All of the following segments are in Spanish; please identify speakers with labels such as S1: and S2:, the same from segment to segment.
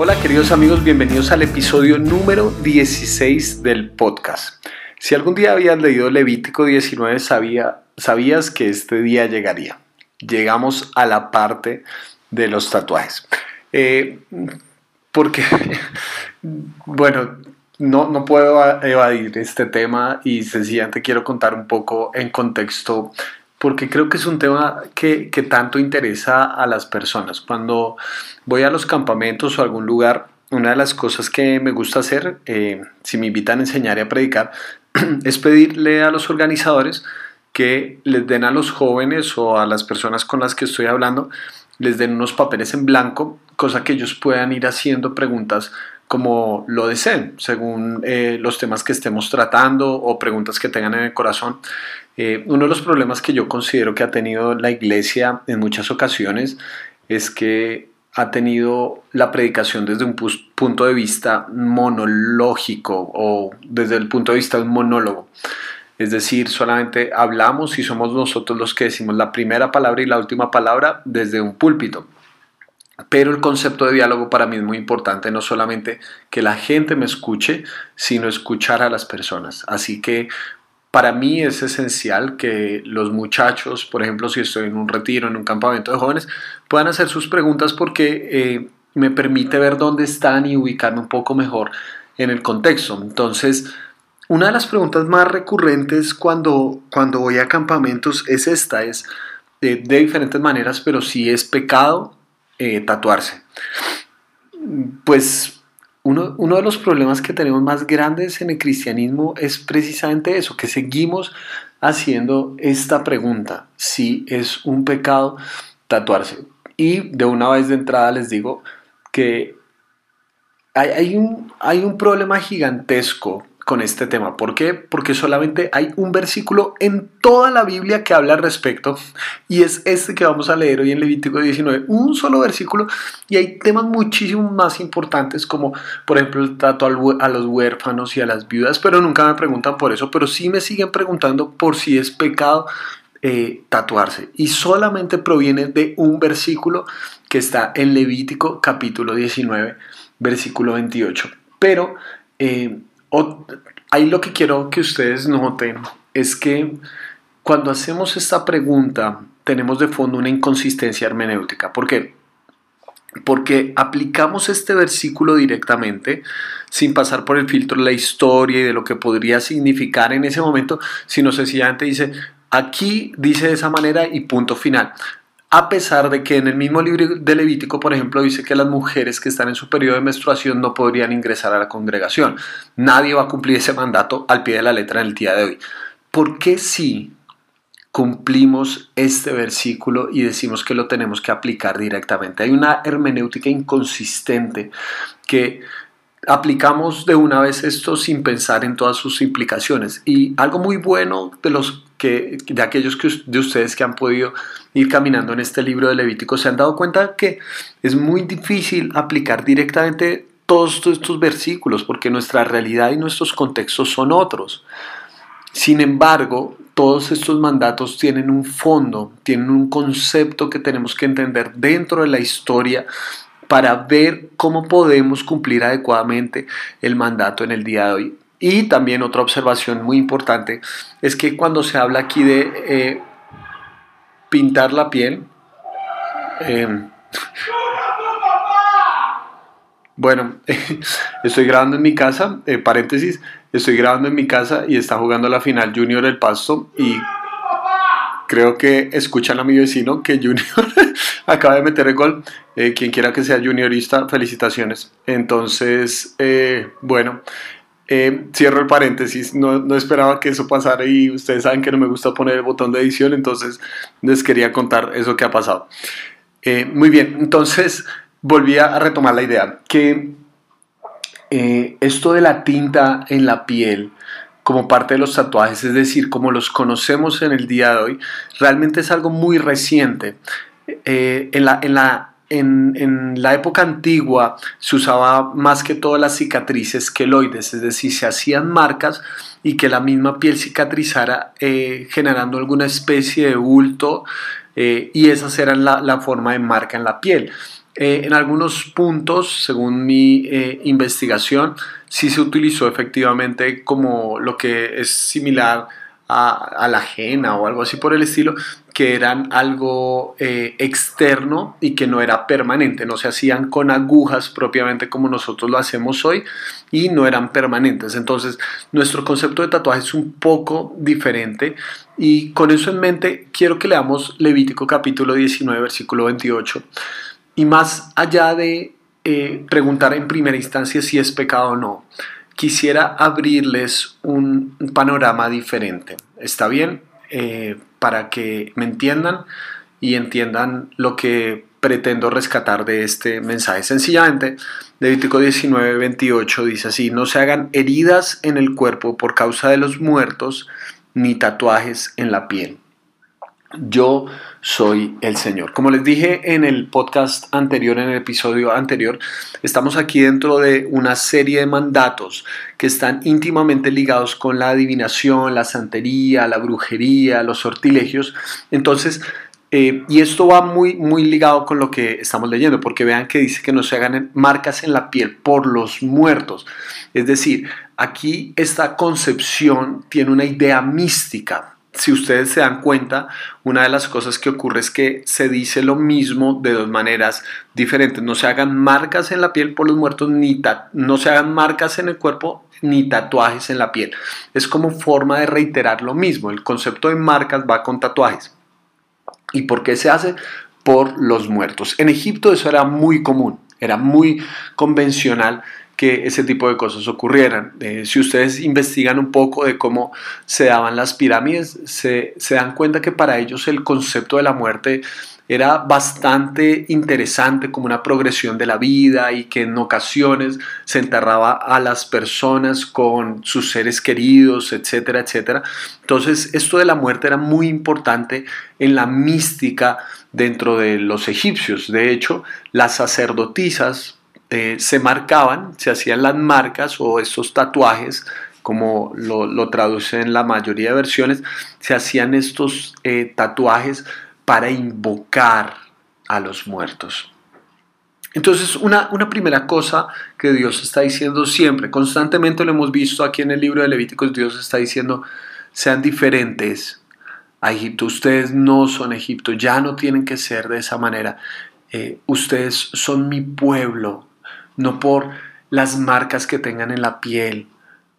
S1: Hola queridos amigos, bienvenidos al episodio número 16 del podcast. Si algún día habías leído Levítico 19, sabía, sabías que este día llegaría. Llegamos a la parte de los tatuajes. Eh, porque, bueno, no, no puedo evadir este tema y sencillamente quiero contar un poco en contexto porque creo que es un tema que, que, tanto interesa a las personas. Cuando voy a los campamentos o a algún lugar, una de las cosas que me gusta hacer, eh, si me invitan a enseñar y a predicar, es pedirle a los organizadores que les den a los jóvenes o a las personas con las que estoy hablando, les den unos papeles en blanco, cosa que ellos puedan ir haciendo preguntas como lo deseen, según eh, los temas que estemos tratando o preguntas que tengan en el corazón. Eh, uno de los problemas que yo considero que ha tenido la iglesia en muchas ocasiones es que ha tenido la predicación desde un punto de vista monológico o desde el punto de vista de un monólogo. Es decir, solamente hablamos y somos nosotros los que decimos la primera palabra y la última palabra desde un púlpito. Pero el concepto de diálogo para mí es muy importante, no solamente que la gente me escuche, sino escuchar a las personas. Así que para mí es esencial que los muchachos, por ejemplo, si estoy en un retiro, en un campamento de jóvenes, puedan hacer sus preguntas porque eh, me permite ver dónde están y ubicarme un poco mejor en el contexto. Entonces, una de las preguntas más recurrentes cuando, cuando voy a campamentos es esta, es de, de diferentes maneras, pero si es pecado eh, tatuarse. Pues uno, de los problemas que tenemos más grandes en el cristianismo es precisamente eso, que seguimos haciendo esta pregunta, si es un pecado tatuarse. Y de una vez de entrada les digo que hay, un, hay un problema gigantesco con este tema. ¿Por qué? Porque solamente hay un versículo en toda la Biblia que habla al respecto y es este que vamos a leer hoy en Levítico 19. Un solo versículo y hay temas muchísimo más importantes como por ejemplo el trato a los huérfanos y a las viudas, pero nunca me preguntan por eso, pero sí me siguen preguntando por si es pecado eh, tatuarse y solamente proviene de un versículo que está en Levítico capítulo 19 versículo 28. Pero eh, ahí lo que quiero que ustedes noten es que cuando hacemos esta pregunta tenemos de fondo una inconsistencia hermenéutica. ¿Por qué? Porque aplicamos este versículo directamente sin pasar por el filtro de la historia y de lo que podría significar en ese momento, sino sencillamente dice, aquí dice de esa manera y punto final a pesar de que en el mismo libro de Levítico, por ejemplo, dice que las mujeres que están en su periodo de menstruación no podrían ingresar a la congregación. Nadie va a cumplir ese mandato al pie de la letra en el día de hoy. ¿Por qué si cumplimos este versículo y decimos que lo tenemos que aplicar directamente? Hay una hermenéutica inconsistente que aplicamos de una vez esto sin pensar en todas sus implicaciones. Y algo muy bueno de los que de aquellos que, de ustedes que han podido ir caminando en este libro de Levítico se han dado cuenta que es muy difícil aplicar directamente todos estos versículos porque nuestra realidad y nuestros contextos son otros. Sin embargo, todos estos mandatos tienen un fondo, tienen un concepto que tenemos que entender dentro de la historia para ver cómo podemos cumplir adecuadamente el mandato en el día de hoy. Y también otra observación muy importante es que cuando se habla aquí de eh, pintar la piel, em, bueno, estoy grabando en mi casa, eh, paréntesis, estoy grabando en mi casa y está jugando la final Junior el Pasto y creo que escuchan a mi vecino que Junior acaba de meter el gol. Eh, quien quiera que sea juniorista, felicitaciones. Entonces, bueno, eh, cierro el paréntesis, no, no, esperaba que eso pasara y ustedes saben que no me gusta poner el botón de edición, entonces les quería contar eso que ha pasado. Eh, muy bien, entonces volví a retomar la idea, que eh, esto de la tinta en la piel como parte de los tatuajes, es decir, como los conocemos en el día de hoy, realmente es algo muy reciente. en, la, en la en, la época antigua se usaba más que todas las cicatrices queloides, es decir, se hacían marcas y que la misma piel cicatrizara eh, generando alguna especie de bulto eh, y esas eran la, la, forma de marca en la piel. Eh, en algunos puntos, según mi eh, investigación, sí se utilizó efectivamente como lo que es similar a, la ajena o algo así por el estilo, que eran algo eh, externo y que no era permanente, no se hacían con agujas propiamente como nosotros lo hacemos hoy y no eran permanentes. Entonces, nuestro concepto de tatuaje es un poco diferente y con eso en mente quiero que leamos Levítico capítulo 19, versículo 28. Y más allá de eh, preguntar en primera instancia si es pecado o no, quisiera abrirles un panorama diferente. ¿Está bien? Eh, para que me entiendan y entiendan lo que pretendo rescatar de este mensaje. Sencillamente, Levítico 19, 28 dice así, no se hagan heridas en el cuerpo por causa de los muertos, ni tatuajes en la piel yo soy el Señor. Como les dije en el podcast anterior, en el episodio anterior, estamos aquí dentro de una serie de mandatos que están íntimamente ligados con la adivinación, la santería, la brujería, los sortilegios. Entonces, eh, y esto va muy, muy ligado con lo que estamos leyendo, porque vean que dice que no se hagan marcas en la piel por los muertos. Es decir, aquí esta concepción tiene una idea mística si ustedes se dan cuenta, una de las cosas que ocurre es que se dice lo mismo de dos maneras diferentes. No se hagan marcas en la piel por los muertos, ni no se hagan marcas en el cuerpo, ni tatuajes en la piel. Es como forma de reiterar lo mismo. El concepto de marcas va con tatuajes. ¿Y por qué se hace? Por los muertos. En Egipto eso era muy común, era muy convencional que ese tipo de cosas ocurrieran. Eh, si ustedes investigan un poco de cómo se daban las pirámides, se, se dan cuenta que para ellos el concepto de la muerte era bastante interesante como una progresión de la vida y que en ocasiones se enterraba a las personas con sus seres queridos, etcétera, etcétera. Entonces esto de la muerte era muy importante en la mística dentro de los egipcios. De hecho, las sacerdotisas eh, se marcaban, se hacían las marcas o estos tatuajes, como lo, lo traducen en la mayoría de versiones, se hacían estos eh, tatuajes para invocar a los muertos. Entonces, una, una, primera cosa que Dios está diciendo siempre, constantemente lo hemos visto aquí en el libro de Levíticos, Dios está diciendo, sean diferentes a Egipto, ustedes no son Egipto, ya no tienen que ser de esa manera, eh, ustedes son mi pueblo, no por las marcas que tengan en la piel.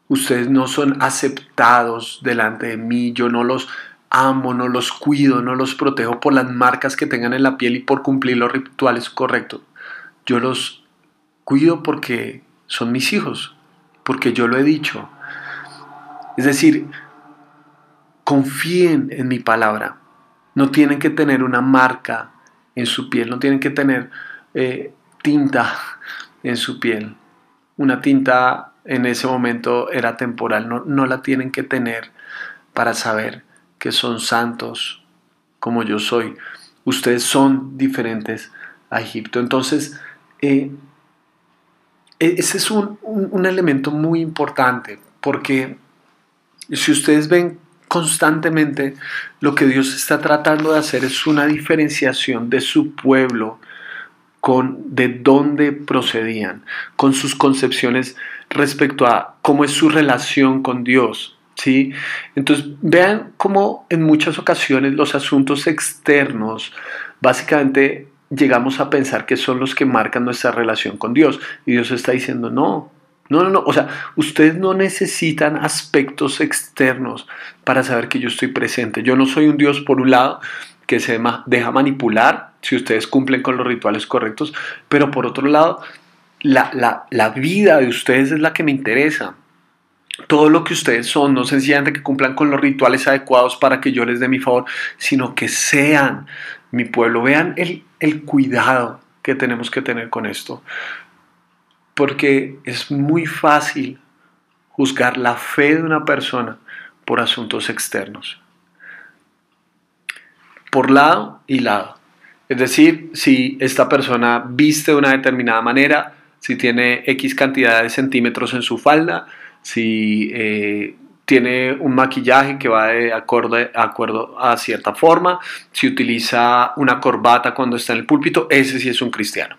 S1: Ustedes no son aceptados delante de mí, yo no los amo, no los cuido, no los protejo por las marcas que tengan en la piel y por cumplir los rituales correctos. Yo los cuido porque son mis hijos, porque yo lo he dicho. Es decir, confíen en mi palabra. No tienen que tener una marca en su piel, no tienen que tener eh, tinta en su piel. Una tinta en ese momento era temporal, no, no la tienen que tener para saber que son santos como yo soy. Ustedes son diferentes a Egipto. Entonces, eh, e-, ese es un, un, elemento muy importante porque si ustedes ven constantemente lo que Dios está tratando de hacer es una diferenciación de su pueblo con de dónde procedían, con sus concepciones respecto a cómo es su relación con Dios. ¿sí? Entonces, vean cómo en muchas ocasiones los asuntos externos básicamente llegamos a pensar que son los que marcan nuestra relación con Dios. Y Dios está diciendo, no, no, no, no. O sea, ustedes no necesitan aspectos externos para saber que yo estoy presente. Yo no soy un Dios por un lado que se deja manipular si ustedes cumplen con los rituales correctos, pero por otro lado, la, la vida de ustedes es la que me interesa todo lo que ustedes son, no sencillamente que cumplan con los rituales adecuados para que yo les dé mi favor, sino que sean mi pueblo. Vean el, el, cuidado que tenemos que tener con esto, porque es muy fácil juzgar la fe de una persona por asuntos externos por lado y lado. Es decir, si esta persona viste de una determinada manera, si tiene X cantidad de centímetros en su falda, si eh, tiene un maquillaje que va de acuerdo, a cierta forma, si utiliza una corbata cuando está en el púlpito, ese sí es un cristiano.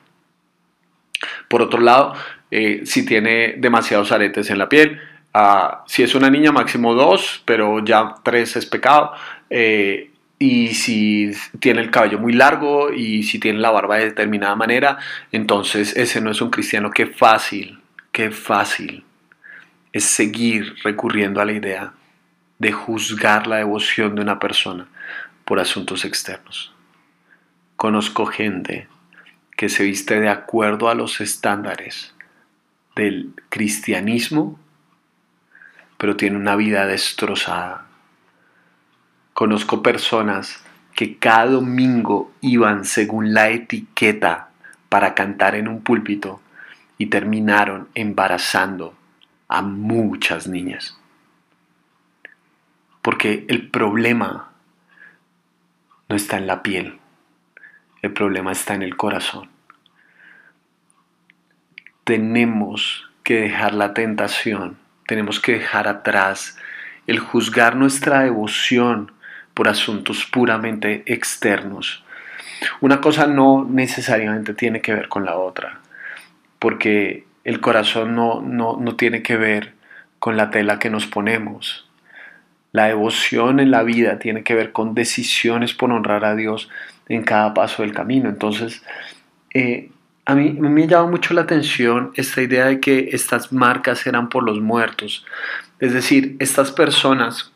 S1: Por otro lado, eh, si tiene demasiados aretes en la piel, ah, si es una niña máximo dos, pero ya tres es pecado, eh, y si tiene el cabello muy largo y si tiene la barba de determinada manera, entonces ese no es un cristiano. Qué fácil, qué fácil es seguir recurriendo a la idea de juzgar la devoción de una persona por asuntos externos. Conozco gente que se viste de acuerdo a los estándares del cristianismo, pero tiene una vida destrozada. Conozco personas que cada domingo iban según la etiqueta para cantar en un púlpito y terminaron embarazando a muchas niñas. Porque el problema no está en la piel, el problema está en el corazón. Tenemos que dejar la tentación, tenemos que dejar atrás el juzgar nuestra devoción por asuntos puramente externos. Una cosa no necesariamente tiene que ver con la otra, porque el corazón no, no, tiene que ver con la tela que nos ponemos. La devoción en la vida tiene que ver con decisiones por honrar a Dios en cada paso del camino. Entonces, eh, a mí me llama mucho la atención esta idea de que estas marcas eran por los muertos. Es decir, estas personas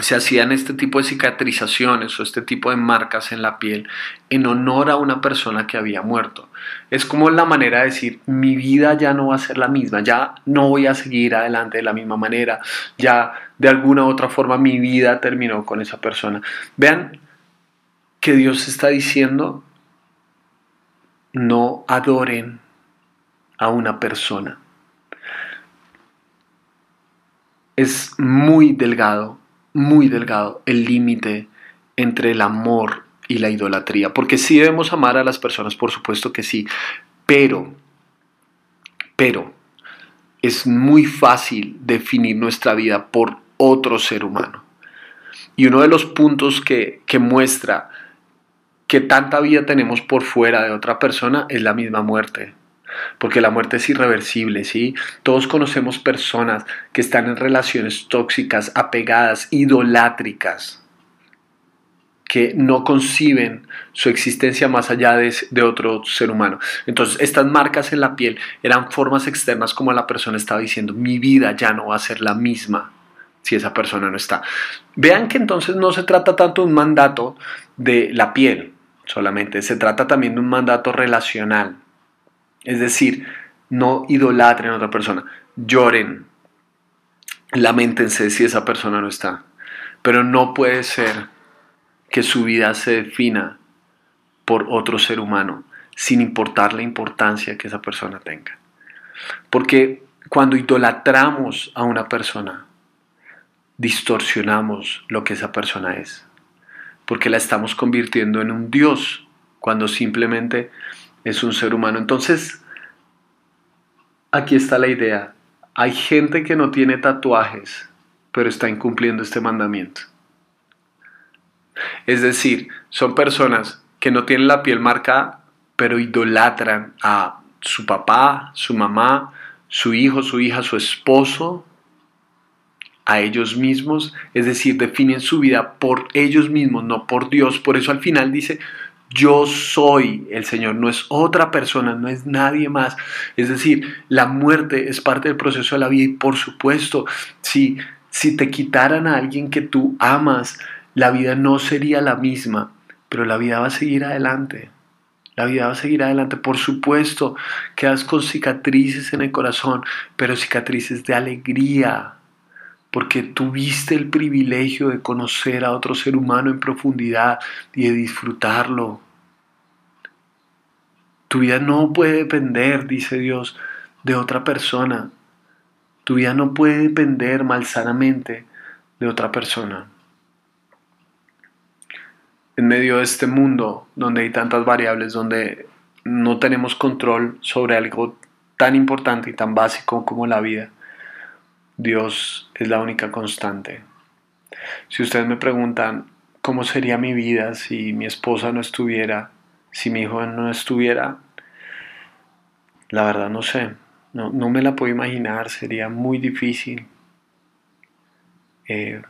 S1: se hacían este tipo de cicatrizaciones o este tipo de marcas en la piel en honor a una persona que había muerto. Es como la manera de decir, mi vida ya no va a ser la misma, ya no voy a seguir adelante de la misma manera, ya de alguna u otra forma mi vida terminó con esa persona. Vean que Dios está diciendo, no adoren a una persona. Es muy delgado muy delgado el límite entre el amor y la idolatría. Porque sí debemos amar a las personas, por supuesto que sí, pero, pero, es muy fácil definir nuestra vida por otro ser humano. Y uno de los puntos que, que muestra que tanta vida tenemos por fuera de otra persona es la misma muerte porque la muerte es irreversible, ¿sí? Todos conocemos personas que están en relaciones tóxicas, apegadas, idolátricas, que no conciben su existencia más allá de, otro ser humano. Entonces, estas marcas en la piel eran formas externas como la persona estaba diciendo, mi vida ya no va a ser la misma si esa persona no está. Vean que entonces no se trata tanto de un mandato de la piel solamente, se trata también de un mandato relacional. Es decir, no idolatren a otra persona, lloren, lamentense si esa persona no está. Pero no puede ser que su vida se defina por otro ser humano, sin importar la importancia que esa persona tenga. Porque cuando idolatramos a una persona, distorsionamos lo que esa persona es. Porque la estamos convirtiendo en un Dios, cuando simplemente es un ser humano. Entonces, aquí está la idea. Hay gente que no tiene tatuajes, pero está incumpliendo este mandamiento. Es decir, son personas que no tienen la piel marcada, pero idolatran a su papá, su mamá, su hijo, su hija, su esposo, a ellos mismos, es decir, definen su vida por ellos mismos, no por Dios. Por eso al final dice, yo soy el Señor, no es otra persona, no es nadie más. Es decir, la muerte es parte del proceso de la vida y por supuesto, si, si te quitaran a alguien que tú amas, la vida no sería la misma, pero la vida va a seguir adelante. La vida va a seguir adelante. Por supuesto, quedas con cicatrices en el corazón, pero cicatrices de alegría, porque tuviste el privilegio de conocer a otro ser humano en profundidad y de disfrutarlo. Tu vida no puede depender, dice Dios, de otra persona. Tu vida no puede depender malsanamente de otra persona. En medio de este mundo donde hay tantas variables, donde no tenemos control sobre algo tan importante y tan básico como la vida, Dios es la única constante. Si ustedes me preguntan cómo sería mi vida si mi esposa no estuviera, si mi hijo no estuviera, la verdad no sé, no, me la puedo imaginar, sería muy difícil. Eh,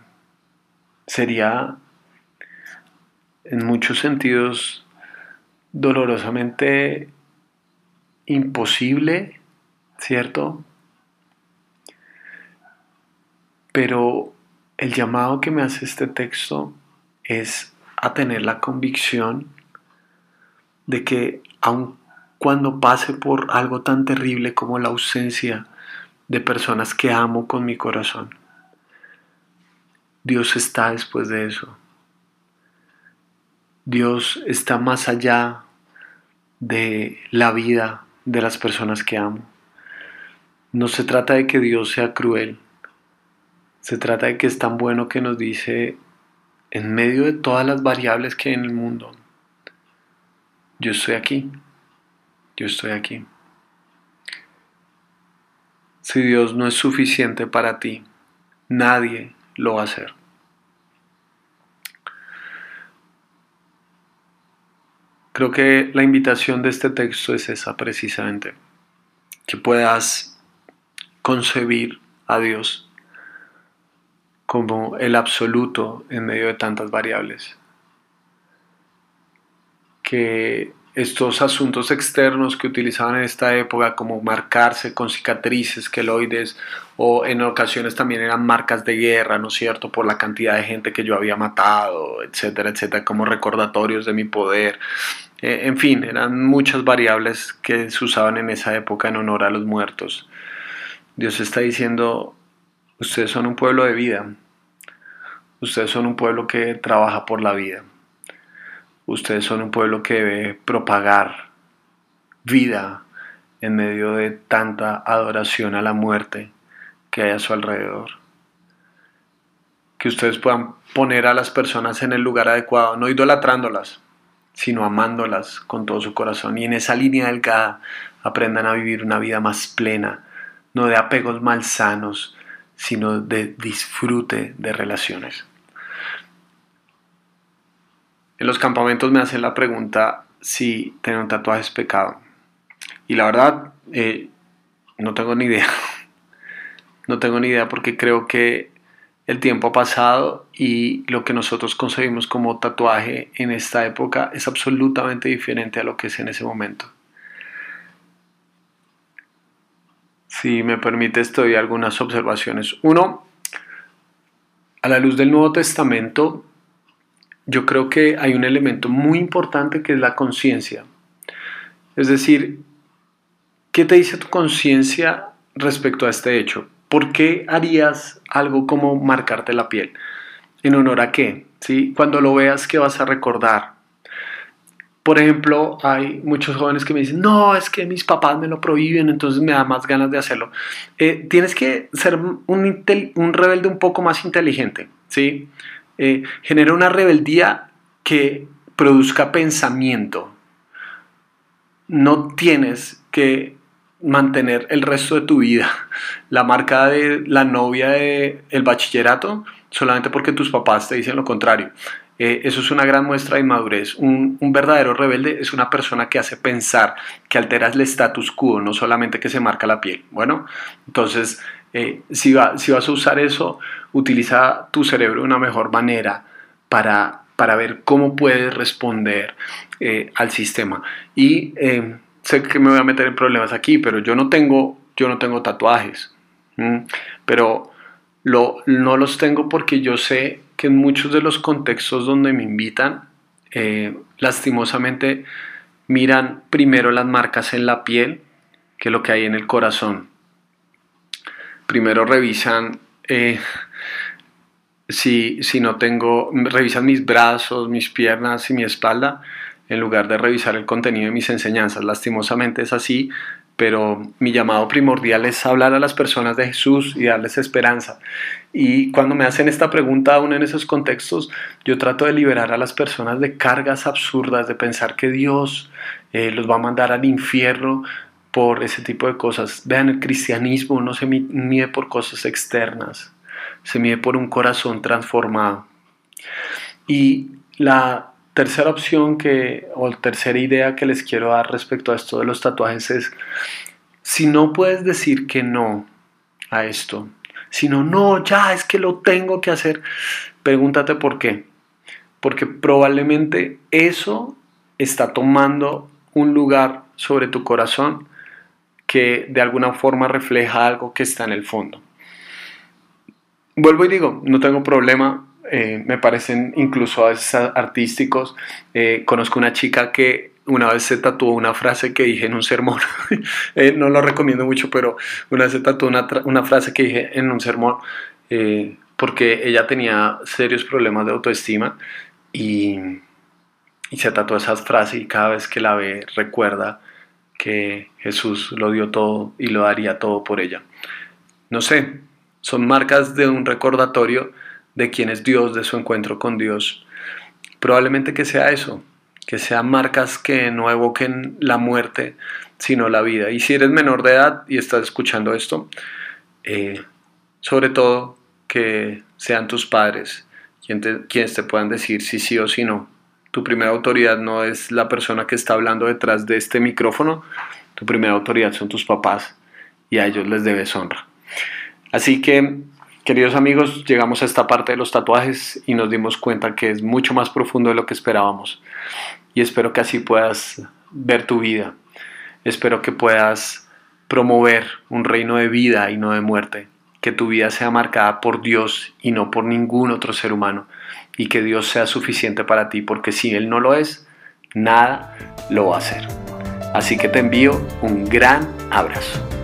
S1: sería en muchos sentidos dolorosamente imposible, ¿cierto? Pero el llamado que me hace este texto es a tener la convicción de que aun cuando pase por algo tan terrible como la ausencia de personas que amo con mi corazón, Dios está después de eso. Dios está más allá de la vida de las personas que amo. No se trata de que Dios sea cruel. Se trata de que es tan bueno que nos dice, en medio de todas las variables que hay en el mundo, yo estoy aquí. Yo estoy aquí. Si Dios no es suficiente para ti, nadie lo va a hacer. Creo que la invitación de este texto es esa precisamente, que puedas concebir a Dios como el absoluto en medio de tantas variables, que estos asuntos externos que utilizaban en esta época, como marcarse con cicatrices, queloides, o en ocasiones también eran marcas de guerra, ¿no es cierto?, por la cantidad de gente que yo había matado, etcétera, etcétera, como recordatorios de mi poder. Eh, en fin, eran muchas variables que se usaban en esa época en honor a los muertos. Dios está diciendo, ustedes son un pueblo de vida, ustedes son un pueblo que trabaja por la vida. Ustedes son un pueblo que debe propagar vida en medio de tanta adoración a la muerte que hay a su alrededor. Que ustedes puedan poner a las personas en el lugar adecuado, no idolatrándolas, sino amándolas con todo su corazón. Y en esa línea delgada aprendan a vivir una vida más plena, no de apegos malsanos, sino de disfrute de relaciones. En los campamentos me hacen la pregunta si tener un tatuaje es pecado. Y la verdad, eh, no tengo ni idea. No tengo ni idea porque creo que el tiempo ha pasado y lo que nosotros concebimos como tatuaje en esta época es absolutamente diferente a lo que es en ese momento. Si me permite, estoy algunas observaciones. Uno, a la luz del Nuevo Testamento, yo creo que hay un elemento muy importante que es la conciencia. Es decir, ¿qué te dice tu conciencia respecto a este hecho? ¿Por qué harías algo como marcarte la piel? ¿En honor a qué? ¿Sí? Cuando lo veas, ¿qué vas a recordar? Por ejemplo, hay muchos jóvenes que me dicen, no, es que mis papás me lo prohíben, entonces me da más ganas de hacerlo. Eh, tienes que ser un, rebelde un poco más inteligente, ¿sí? Eh, genera una rebeldía que produzca pensamiento. No tienes que mantener el resto de tu vida la marca de la novia del el bachillerato solamente porque tus papás te dicen lo contrario. Eh, eso es una gran muestra de inmadurez. Un, un, verdadero rebelde es una persona que hace pensar, que altera el status quo, no solamente que se marca la piel. Bueno, entonces eh, si, si, vas a usar eso, utiliza tu cerebro de una mejor manera para, para ver cómo puedes responder eh, al sistema. Y sé que me voy a meter en problemas aquí, pero yo no tengo, yo no tengo tatuajes. Pero lo, no los tengo porque yo sé que en muchos de los contextos donde me invitan, lastimosamente miran primero las marcas en la piel que lo que hay en el corazón primero revisan eh, si, si no tengo, revisan mis brazos, mis piernas y mi espalda, en lugar de revisar el contenido de mis enseñanzas. Lastimosamente es así, pero mi llamado primordial es hablar a las personas de Jesús y darles esperanza. Y cuando me hacen esta pregunta, aún en esos contextos, yo trato de liberar a las personas de cargas absurdas, de pensar que Dios eh, los va a mandar al infierno por ese tipo de cosas. Vean, el cristianismo no se mide por cosas externas, se mide por un corazón transformado. Y la tercera opción que, o tercera idea que les quiero dar respecto a esto de los tatuajes es, si no puedes decir que no a esto, si no, no, ya es que lo tengo que hacer, pregúntate por qué. Porque probablemente eso está tomando un lugar sobre tu corazón que de alguna forma refleja algo que está en el fondo. Vuelvo y digo, no tengo problema, eh, me parecen incluso a veces artísticos. Eh, conozco una chica que una vez se tatuó una frase que dije en un sermón, eh, no lo recomiendo mucho, pero una vez se tatuó una, una frase que dije en un sermón porque ella tenía serios problemas de autoestima y, y se tatuó esa frase y cada vez que la ve recuerda que Jesús lo dio todo y lo daría todo por ella. No sé, son marcas de un recordatorio de quién es Dios, de su encuentro con Dios. Probablemente que sea eso, que sean marcas que no evoquen la muerte, sino la vida. Y si eres menor de edad y estás escuchando esto, eh, sobre todo que sean tus padres quienes te puedan decir si sí o si no tu primera autoridad no es la persona que está hablando detrás de este micrófono, tu primera autoridad son tus papás y a ellos les debes honra. Así que, queridos amigos, llegamos a esta parte de los tatuajes y nos dimos cuenta que es mucho más profundo de lo que esperábamos. Y espero que así puedas ver tu vida. Espero que puedas promover un reino de vida y no de muerte. Que tu vida sea marcada por Dios y no por ningún otro ser humano y que Dios sea suficiente para ti, porque si Él no lo es, nada lo va a hacer. Así que te envío un gran abrazo.